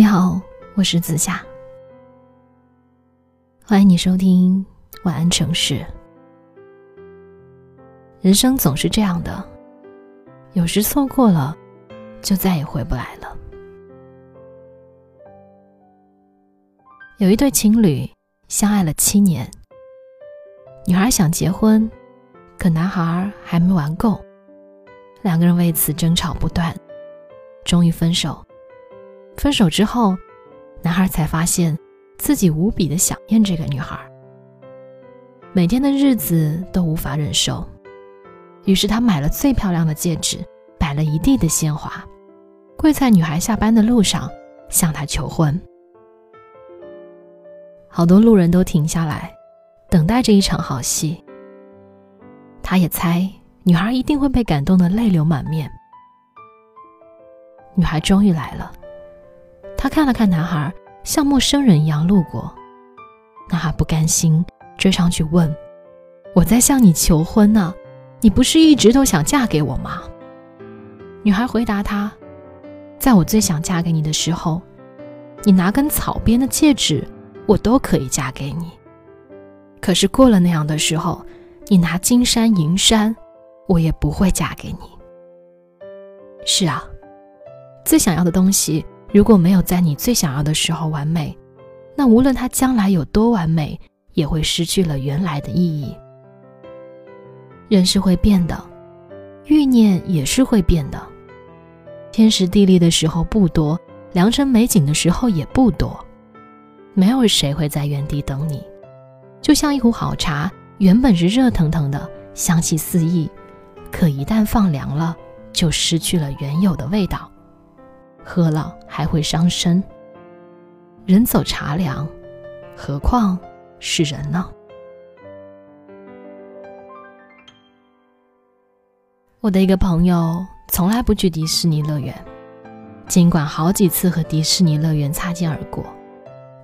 你好，我是子夏，欢迎你收听晚安城市。人生总是这样的，有时错过了，就再也回不来了。有一对情侣相爱了七年，女孩想结婚，可男孩还没玩够，两个人为此争吵不断，终于分手。分手之后，男孩才发现自己无比的想念这个女孩，每天的日子都无法忍受，于是他买了最漂亮的戒指，摆了一地的鲜花，跪在女孩下班的路上向她求婚。好多路人都停下来，等待这一场好戏。他也猜女孩一定会被感动的泪流满面。女孩终于来了。他看了看男孩，像陌生人一样路过。男孩不甘心，追上去问：“我在向你求婚呢，你不是一直都想嫁给我吗？”女孩回答他：“在我最想嫁给你的时候，你拿根草编的戒指，我都可以嫁给你。可是过了那样的时候，你拿金山银山，我也不会嫁给你。”是啊，最想要的东西。如果没有在你最想要的时候完美，那无论它将来有多完美，也会失去了原来的意义。人是会变的，欲念也是会变的。天时地利的时候不多，良辰美景的时候也不多。没有谁会在原地等你。就像一壶好茶，原本是热腾腾的，香气四溢，可一旦放凉了，就失去了原有的味道。喝了还会伤身。人走茶凉，何况是人呢？我的一个朋友从来不去迪士尼乐园，尽管好几次和迪士尼乐园擦肩而过，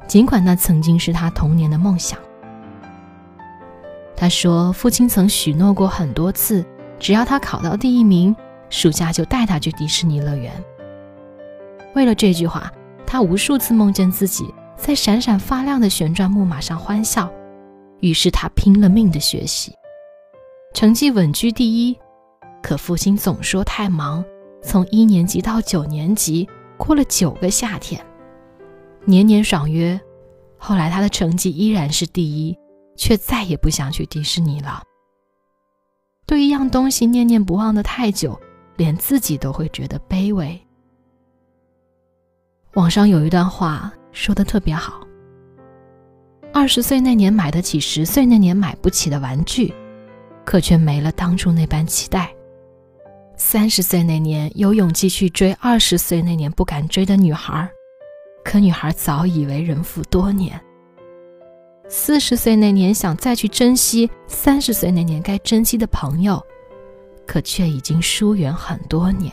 尽管那曾经是他童年的梦想。他说，父亲曾许诺过很多次，只要他考到第一名，暑假就带他去迪士尼乐园。为了这句话，他无数次梦见自己在闪闪发亮的旋转木马上欢笑。于是他拼了命的学习，成绩稳居第一。可父亲总说太忙，从一年级到九年级，过了九个夏天，年年爽约。后来他的成绩依然是第一，却再也不想去迪士尼了。对一样东西念念不忘的太久，连自己都会觉得卑微。网上有一段话说的特别好：二十岁那年买得起十岁那年买不起的玩具，可却没了当初那般期待；三十岁那年有勇气去追二十岁那年不敢追的女孩，可女孩早已为人妇多年；四十岁那年想再去珍惜三十岁那年该珍惜的朋友，可却已经疏远很多年。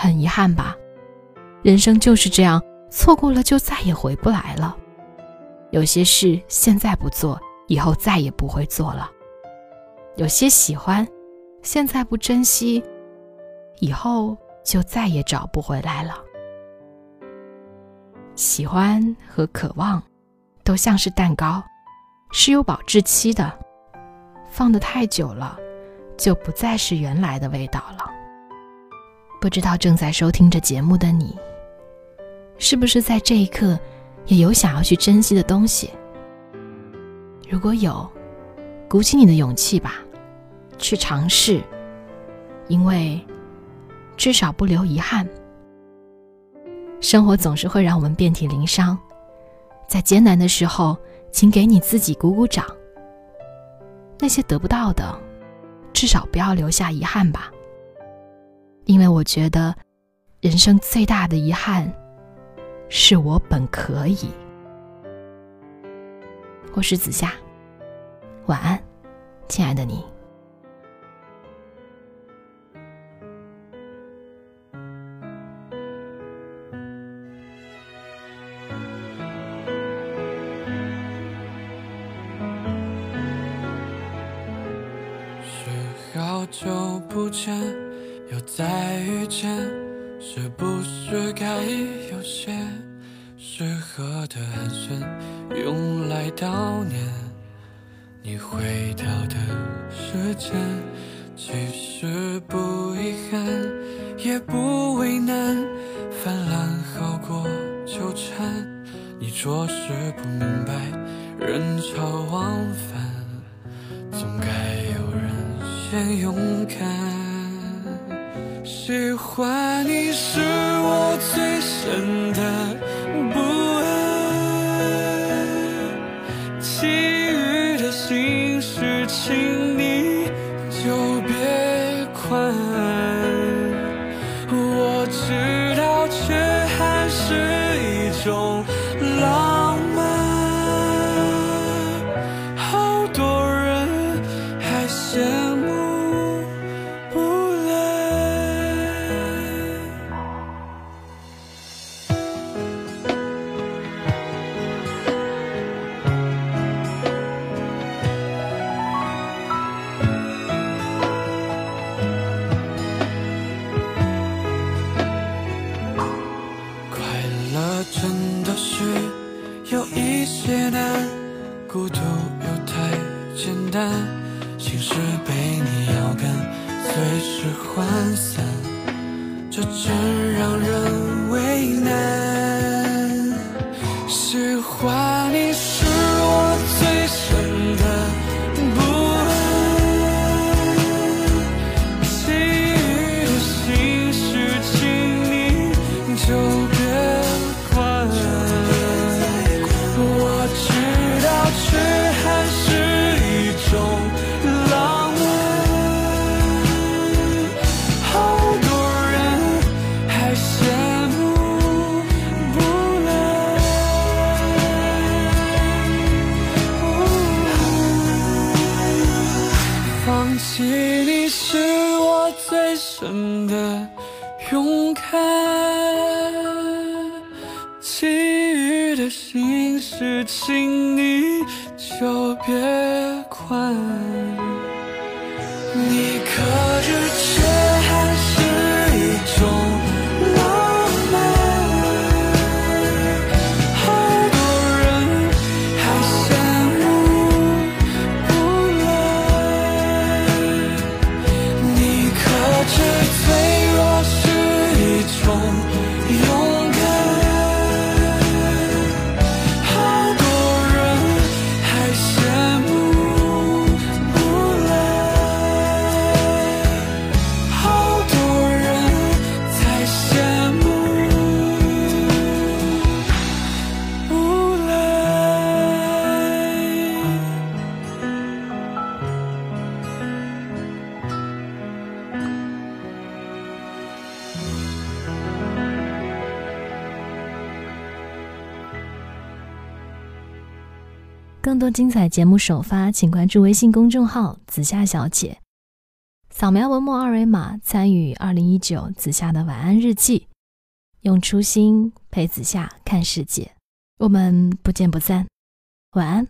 很遗憾吧，人生就是这样，错过了就再也回不来了。有些事现在不做，以后再也不会做了；有些喜欢，现在不珍惜，以后就再也找不回来了。喜欢和渴望，都像是蛋糕，是有保质期的，放得太久了，就不再是原来的味道了。不知道正在收听着节目的你，是不是在这一刻也有想要去珍惜的东西？如果有，鼓起你的勇气吧，去尝试，因为至少不留遗憾。生活总是会让我们遍体鳞伤，在艰难的时候，请给你自己鼓鼓掌。那些得不到的，至少不要留下遗憾吧。因为我觉得，人生最大的遗憾，是我本可以。我是子夏，晚安，亲爱的你。好久不见。又再遇见，是不是该有些适合的寒暄，用来悼念你回到的时间？其实不遗憾，也不为难，泛滥好过纠缠。你着实不明白，人潮往返，总该有人先勇敢。喜欢你是我最深的不安，其余的心事，请涣散，这真让人为难。喜欢你是的心事，请你就别管。你可知，更多精彩节目首发，请关注微信公众号“紫夏小姐”，扫描文末二维码参与二零一九紫夏的晚安日记，用初心陪紫夏看世界。我们不见不散，晚安。